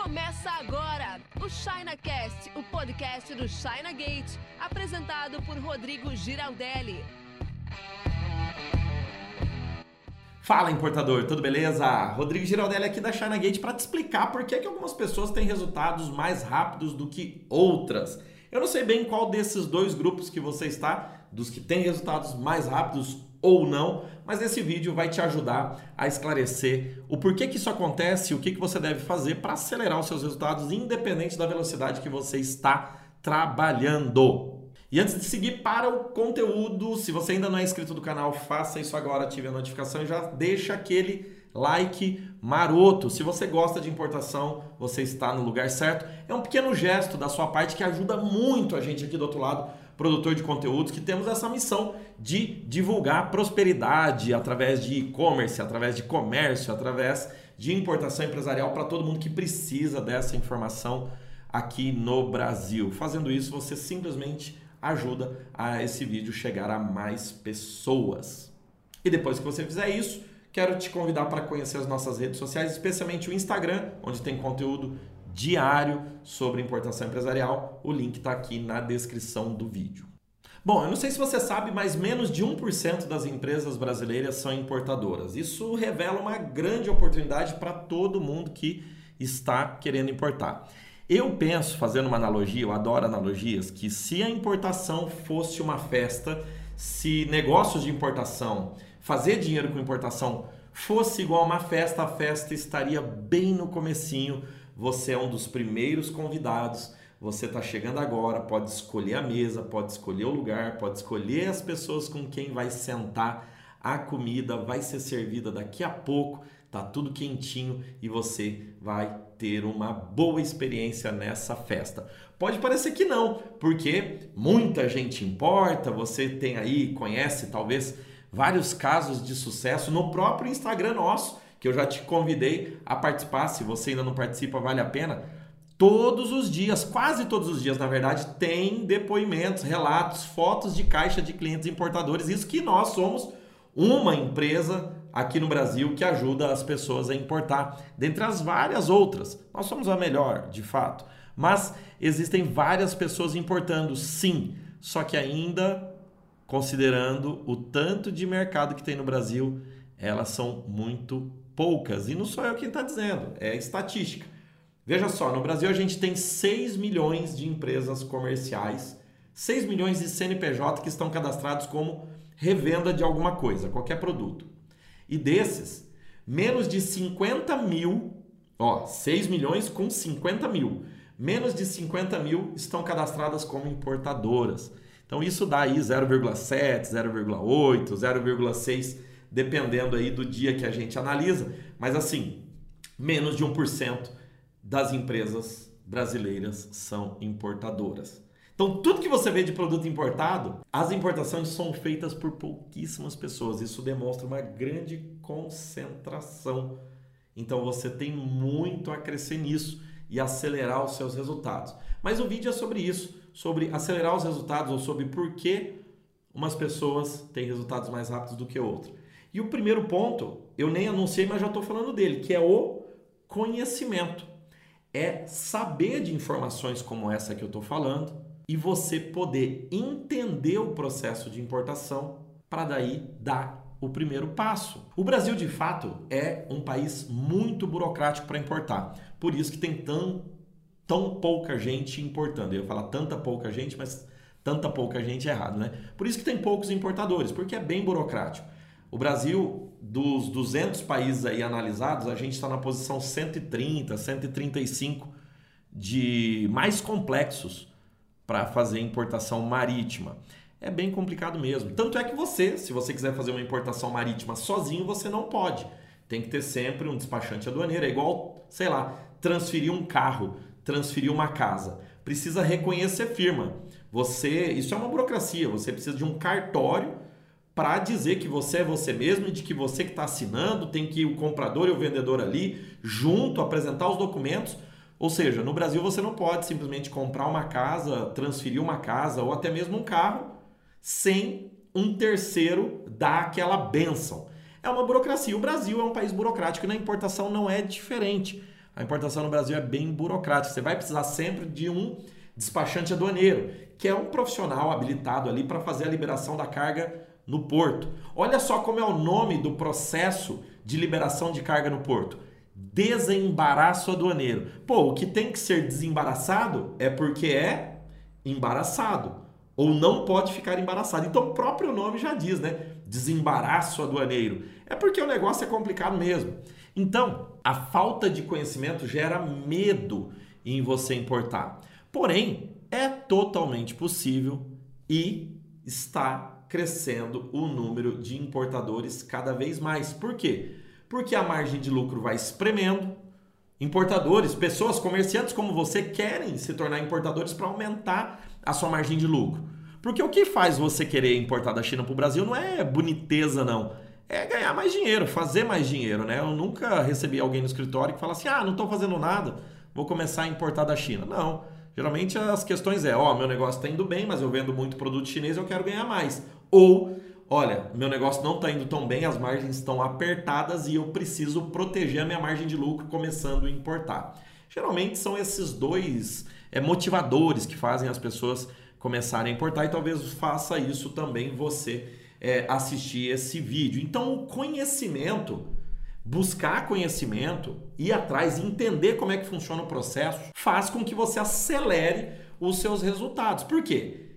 Começa agora o ChinaCast, o podcast do China Gate, apresentado por Rodrigo Giraldelli. Fala importador, tudo beleza? Rodrigo Giraldelli aqui da China Gate para te explicar por que, que algumas pessoas têm resultados mais rápidos do que outras. Eu não sei bem qual desses dois grupos que você está, dos que têm resultados mais rápidos ou não, mas esse vídeo vai te ajudar a esclarecer o porquê que isso acontece e o que, que você deve fazer para acelerar os seus resultados, independente da velocidade que você está trabalhando. E antes de seguir para o conteúdo, se você ainda não é inscrito do canal, faça isso agora, ative a notificação e já deixa aquele like maroto. Se você gosta de importação, você está no lugar certo. É um pequeno gesto da sua parte que ajuda muito a gente aqui do outro lado, produtor de conteúdos, que temos essa missão de divulgar prosperidade através de e-commerce, através de comércio, através de importação empresarial para todo mundo que precisa dessa informação aqui no Brasil. Fazendo isso, você simplesmente ajuda a esse vídeo chegar a mais pessoas. E depois que você fizer isso, quero te convidar para conhecer as nossas redes sociais, especialmente o Instagram, onde tem conteúdo diário sobre importação empresarial. O link está aqui na descrição do vídeo. Bom, eu não sei se você sabe, mas menos de 1% das empresas brasileiras são importadoras. Isso revela uma grande oportunidade para todo mundo que está querendo importar. Eu penso, fazendo uma analogia, eu adoro analogias, que se a importação fosse uma festa, se negócios de importação, fazer dinheiro com importação fosse igual a uma festa, a festa estaria bem no comecinho. Você é um dos primeiros convidados. Você está chegando agora, pode escolher a mesa, pode escolher o lugar, pode escolher as pessoas com quem vai sentar. A comida vai ser servida daqui a pouco, tá tudo quentinho e você vai ter uma boa experiência nessa festa. Pode parecer que não, porque muita gente importa, você tem aí, conhece talvez vários casos de sucesso no próprio Instagram nosso, que eu já te convidei a participar. Se você ainda não participa, vale a pena. Todos os dias, quase todos os dias, na verdade, tem depoimentos, relatos, fotos de caixa de clientes importadores. Isso que nós somos uma empresa aqui no Brasil que ajuda as pessoas a importar, dentre as várias outras. Nós somos a melhor, de fato. Mas existem várias pessoas importando, sim, só que ainda considerando o tanto de mercado que tem no Brasil, elas são muito poucas. E não sou eu quem está dizendo, é estatística. Veja só, no Brasil a gente tem 6 milhões de empresas comerciais, 6 milhões de CNPJ que estão cadastrados como revenda de alguma coisa, qualquer produto. E desses, menos de 50 mil, ó, 6 milhões com 50 mil, menos de 50 mil estão cadastradas como importadoras. Então isso dá aí 0,7, 0,8, 0,6, dependendo aí do dia que a gente analisa. Mas assim, menos de 1% das empresas brasileiras são importadoras. Então, tudo que você vê de produto importado, as importações são feitas por pouquíssimas pessoas. Isso demonstra uma grande concentração. Então, você tem muito a crescer nisso e acelerar os seus resultados. Mas o vídeo é sobre isso, sobre acelerar os resultados ou sobre por que umas pessoas têm resultados mais rápidos do que outras. E o primeiro ponto, eu nem anunciei, mas já estou falando dele, que é o conhecimento. É saber de informações como essa que eu estou falando, e você poder entender o processo de importação para daí dar o primeiro passo. O Brasil, de fato, é um país muito burocrático para importar. Por isso que tem tão, tão pouca gente importando. Eu ia falar tanta pouca gente, mas tanta pouca gente é errado, né? Por isso que tem poucos importadores, porque é bem burocrático. O Brasil, dos 200 países aí analisados, a gente está na posição 130, 135 de mais complexos para fazer importação marítima. É bem complicado mesmo. Tanto é que você, se você quiser fazer uma importação marítima sozinho, você não pode. Tem que ter sempre um despachante aduaneiro. É igual, sei lá, transferir um carro, transferir uma casa. Precisa reconhecer firma. Você, isso é uma burocracia. Você precisa de um cartório para dizer que você é você mesmo e de que você que está assinando tem que ir o comprador e o vendedor ali junto apresentar os documentos ou seja, no Brasil você não pode simplesmente comprar uma casa, transferir uma casa ou até mesmo um carro sem um terceiro dar aquela benção. É uma burocracia. O Brasil é um país burocrático e na importação não é diferente. A importação no Brasil é bem burocrática. Você vai precisar sempre de um despachante aduaneiro, que é um profissional habilitado ali para fazer a liberação da carga no porto. Olha só como é o nome do processo de liberação de carga no porto. Desembaraço aduaneiro. Pô, o que tem que ser desembaraçado é porque é embaraçado ou não pode ficar embaraçado. Então o próprio nome já diz, né? Desembaraço aduaneiro. É porque o negócio é complicado mesmo. Então, a falta de conhecimento gera medo em você importar. Porém, é totalmente possível e está crescendo o número de importadores cada vez mais. Por quê? Porque a margem de lucro vai espremendo. Importadores, pessoas, comerciantes como você querem se tornar importadores para aumentar a sua margem de lucro. Porque o que faz você querer importar da China para o Brasil não é boniteza, não. É ganhar mais dinheiro, fazer mais dinheiro, né? Eu nunca recebi alguém no escritório que fala assim: ah, não estou fazendo nada, vou começar a importar da China. Não. Geralmente as questões é: ó, oh, meu negócio está indo bem, mas eu vendo muito produto chinês eu quero ganhar mais. Ou, olha, meu negócio não está indo tão bem, as margens estão apertadas e eu preciso proteger a minha margem de lucro começando a importar. Geralmente são esses dois é, motivadores que fazem as pessoas começarem a importar e talvez faça isso também você é, assistir esse vídeo. Então, o conhecimento, buscar conhecimento, ir atrás, entender como é que funciona o processo, faz com que você acelere os seus resultados. Por quê?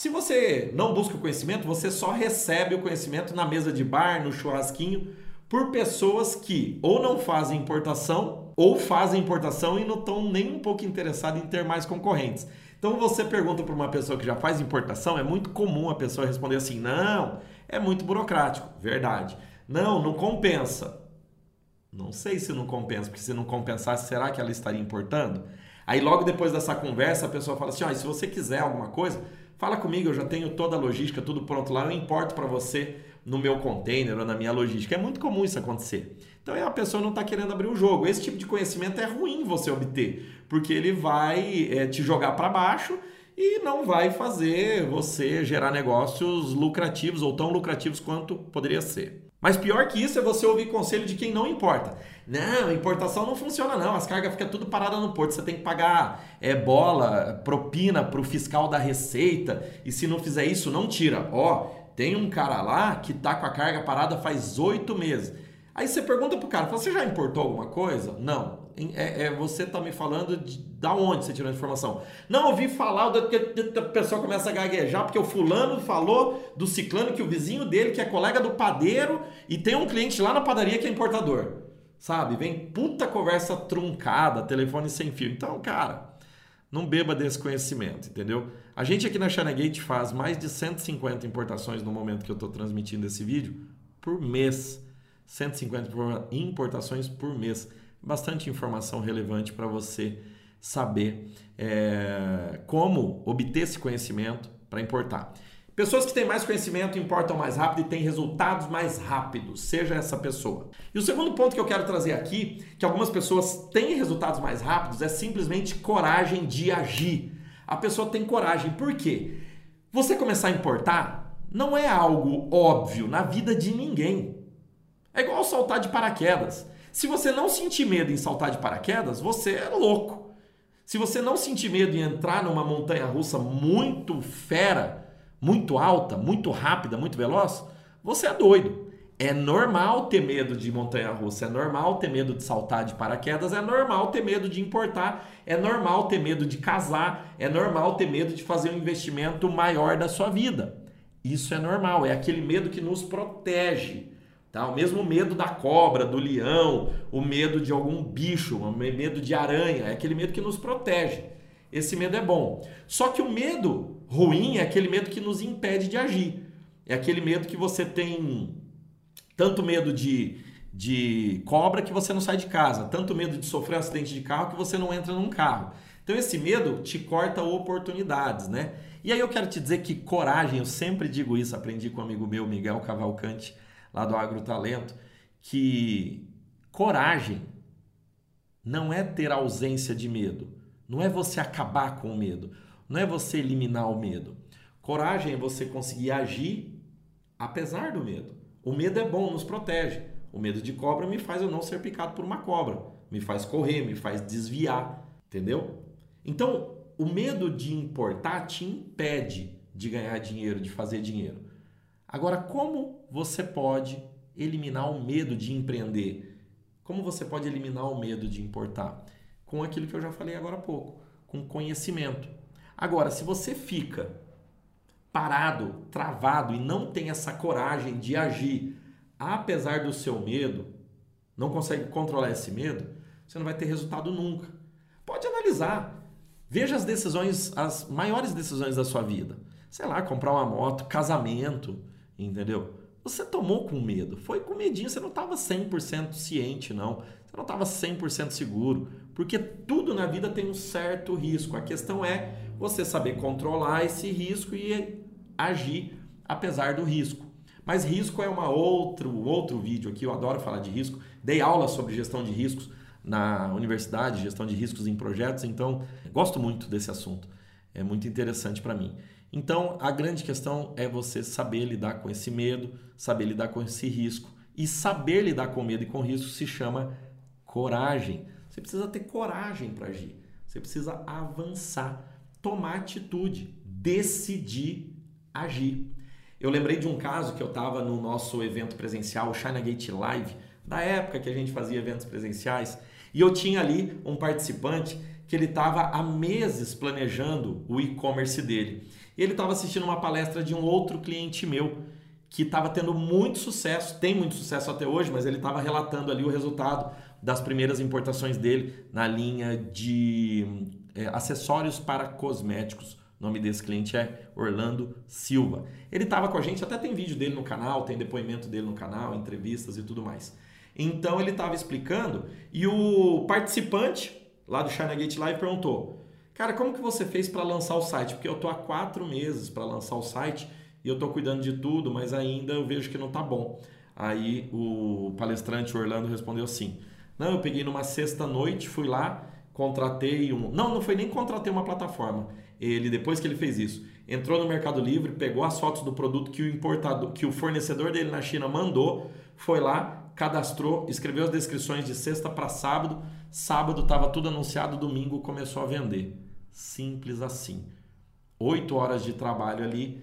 Se você não busca o conhecimento, você só recebe o conhecimento na mesa de bar, no churrasquinho, por pessoas que ou não fazem importação ou fazem importação e não estão nem um pouco interessados em ter mais concorrentes. Então você pergunta para uma pessoa que já faz importação, é muito comum a pessoa responder assim: não, é muito burocrático. Verdade. Não, não compensa. Não sei se não compensa, porque se não compensasse, será que ela estaria importando? Aí logo depois dessa conversa, a pessoa fala assim: se você quiser alguma coisa, fala comigo, eu já tenho toda a logística, tudo pronto lá, eu importo para você no meu container ou na minha logística. É muito comum isso acontecer. Então a pessoa não está querendo abrir o jogo. Esse tipo de conhecimento é ruim você obter, porque ele vai é, te jogar para baixo e não vai fazer você gerar negócios lucrativos ou tão lucrativos quanto poderia ser. Mas pior que isso é você ouvir conselho de quem não importa. Não, importação não funciona não, as cargas ficam tudo paradas no porto, você tem que pagar é, bola, propina para o fiscal da receita, e se não fizer isso, não tira. Ó, tem um cara lá que tá com a carga parada faz oito meses. Aí você pergunta pro cara, você já importou alguma coisa? Não. É, é você tá me falando de da onde você tirou a informação? Não, ouvi falar, a pessoa começa a gaguejar, porque o fulano falou do ciclano que o vizinho dele, que é colega do padeiro, e tem um cliente lá na padaria que é importador. Sabe? Vem puta conversa truncada, telefone sem fio. Então, cara, não beba desse conhecimento, entendeu? A gente aqui na Gate faz mais de 150 importações no momento que eu estou transmitindo esse vídeo por mês. 150 importações por mês. Bastante informação relevante para você saber é, como obter esse conhecimento para importar. Pessoas que têm mais conhecimento importam mais rápido e têm resultados mais rápidos, seja essa pessoa. E o segundo ponto que eu quero trazer aqui, que algumas pessoas têm resultados mais rápidos, é simplesmente coragem de agir. A pessoa tem coragem. Por quê? Você começar a importar não é algo óbvio na vida de ninguém. É igual saltar de paraquedas. Se você não sentir medo em saltar de paraquedas, você é louco. Se você não sentir medo em entrar numa montanha russa muito fera, muito alta, muito rápida, muito veloz, você é doido. É normal ter medo de montanha russa, é normal ter medo de saltar de paraquedas, é normal ter medo de importar, é normal ter medo de casar, é normal ter medo de fazer um investimento maior da sua vida. Isso é normal, é aquele medo que nos protege. Tá? O mesmo medo da cobra, do leão, o medo de algum bicho, o medo de aranha, é aquele medo que nos protege. Esse medo é bom. Só que o medo ruim é aquele medo que nos impede de agir. É aquele medo que você tem tanto medo de, de cobra que você não sai de casa, tanto medo de sofrer um acidente de carro que você não entra num carro. Então esse medo te corta oportunidades, né? E aí eu quero te dizer que coragem, eu sempre digo isso, aprendi com um amigo meu, Miguel Cavalcante, lá do Agrotalento, que coragem não é ter ausência de medo. Não é você acabar com o medo, não é você eliminar o medo. Coragem é você conseguir agir apesar do medo. O medo é bom, nos protege. O medo de cobra me faz eu não ser picado por uma cobra. me faz correr, me faz desviar, entendeu? Então, o medo de importar te impede de ganhar dinheiro, de fazer dinheiro. Agora, como você pode eliminar o medo de empreender? Como você pode eliminar o medo de importar? Com aquilo que eu já falei agora há pouco, com conhecimento. Agora, se você fica parado, travado e não tem essa coragem de agir, apesar do seu medo, não consegue controlar esse medo, você não vai ter resultado nunca. Pode analisar. Veja as decisões, as maiores decisões da sua vida. Sei lá, comprar uma moto, casamento, entendeu? Você tomou com medo. Foi com medinho, você não estava 100% ciente, não. Você não estava 100% seguro. Porque tudo na vida tem um certo risco. A questão é você saber controlar esse risco e agir apesar do risco. Mas risco é uma outro outro vídeo aqui, eu adoro falar de risco. Dei aula sobre gestão de riscos na universidade, gestão de riscos em projetos, então gosto muito desse assunto. É muito interessante para mim. Então, a grande questão é você saber lidar com esse medo, saber lidar com esse risco. E saber lidar com medo e com risco se chama coragem. Você precisa ter coragem para agir. Você precisa avançar, tomar atitude, decidir agir. Eu lembrei de um caso que eu estava no nosso evento presencial, o China Gate Live, da época que a gente fazia eventos presenciais, e eu tinha ali um participante que ele estava há meses planejando o e-commerce dele. Ele estava assistindo uma palestra de um outro cliente meu que estava tendo muito sucesso, tem muito sucesso até hoje, mas ele estava relatando ali o resultado das primeiras importações dele na linha de é, acessórios para cosméticos. O nome desse cliente é Orlando Silva. Ele estava com a gente, até tem vídeo dele no canal, tem depoimento dele no canal, entrevistas e tudo mais. Então ele estava explicando e o participante lá do China Gate Live perguntou: Cara, como que você fez para lançar o site? Porque eu tô há quatro meses para lançar o site e eu tô cuidando de tudo, mas ainda eu vejo que não tá bom. Aí o palestrante Orlando respondeu assim: Não, eu peguei numa sexta noite, fui lá, contratei um. Não, não foi nem contratei uma plataforma. Ele, depois que ele fez isso, entrou no Mercado Livre, pegou as fotos do produto que o importador, que o fornecedor dele na China mandou, foi lá, cadastrou, escreveu as descrições de sexta para sábado, sábado estava tudo anunciado, domingo começou a vender. Simples assim. Oito horas de trabalho ali.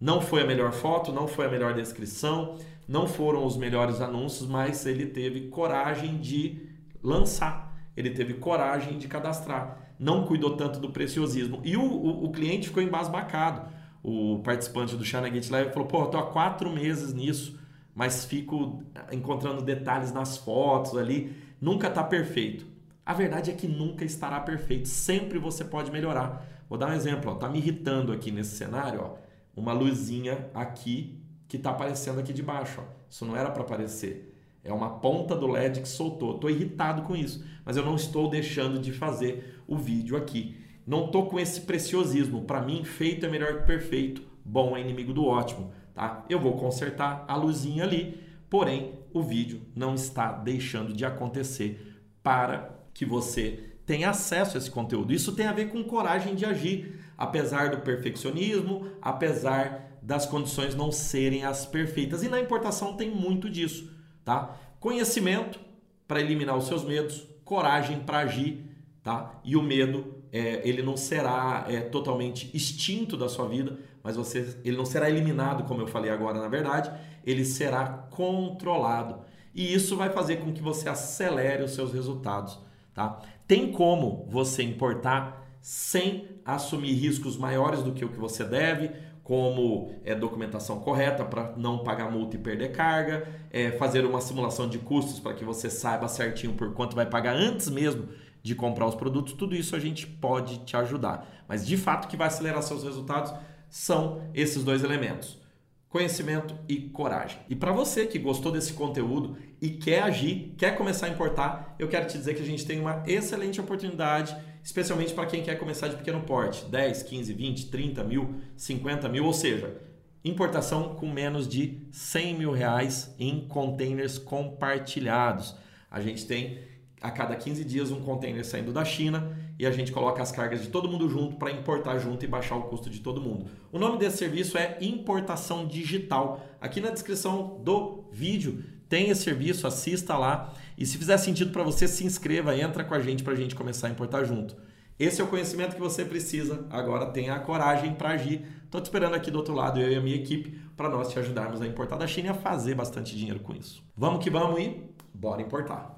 Não foi a melhor foto, não foi a melhor descrição, não foram os melhores anúncios, mas ele teve coragem de lançar, ele teve coragem de cadastrar não cuidou tanto do preciosismo. E o, o, o cliente ficou embasbacado. O participante do China Gate Live falou: pô, eu tô há quatro meses nisso, mas fico encontrando detalhes nas fotos ali. Nunca tá perfeito. A verdade é que nunca estará perfeito. Sempre você pode melhorar. Vou dar um exemplo. Ó, tá me irritando aqui nesse cenário. Ó, uma luzinha aqui que está aparecendo aqui de baixo. Ó. Isso não era para aparecer. É uma ponta do LED que soltou. Estou irritado com isso, mas eu não estou deixando de fazer o vídeo aqui. Não estou com esse preciosismo. Para mim, feito é melhor que perfeito. Bom é inimigo do ótimo. Tá? Eu vou consertar a luzinha ali, porém o vídeo não está deixando de acontecer para que você tenha acesso a esse conteúdo. Isso tem a ver com coragem de agir, apesar do perfeccionismo, apesar das condições não serem as perfeitas. E na importação tem muito disso tá? Conhecimento para eliminar os seus medos, coragem para agir, tá? E o medo, é, ele não será é, totalmente extinto da sua vida, mas você, ele não será eliminado, como eu falei agora, na verdade, ele será controlado. E isso vai fazer com que você acelere os seus resultados, tá? Tem como você importar sem assumir riscos maiores do que o que você deve, como é, documentação correta para não pagar multa e perder carga, é, fazer uma simulação de custos para que você saiba certinho por quanto vai pagar antes mesmo de comprar os produtos, tudo isso a gente pode te ajudar. Mas de fato que vai acelerar seus resultados são esses dois elementos: conhecimento e coragem. E para você que gostou desse conteúdo e quer agir, quer começar a importar, eu quero te dizer que a gente tem uma excelente oportunidade especialmente para quem quer começar de pequeno porte, 10, 15, 20, 30 mil, 50 mil, ou seja, importação com menos de 100 mil reais em containers compartilhados. A gente tem a cada 15 dias um container saindo da China e a gente coloca as cargas de todo mundo junto para importar junto e baixar o custo de todo mundo. O nome desse serviço é importação digital. Aqui na descrição do vídeo tem esse serviço, assista lá. E se fizer sentido para você, se inscreva, entra com a gente para a gente começar a importar junto. Esse é o conhecimento que você precisa. Agora tenha a coragem para agir. Estou te esperando aqui do outro lado, eu e a minha equipe, para nós te ajudarmos a importar da China e a fazer bastante dinheiro com isso. Vamos que vamos e bora importar.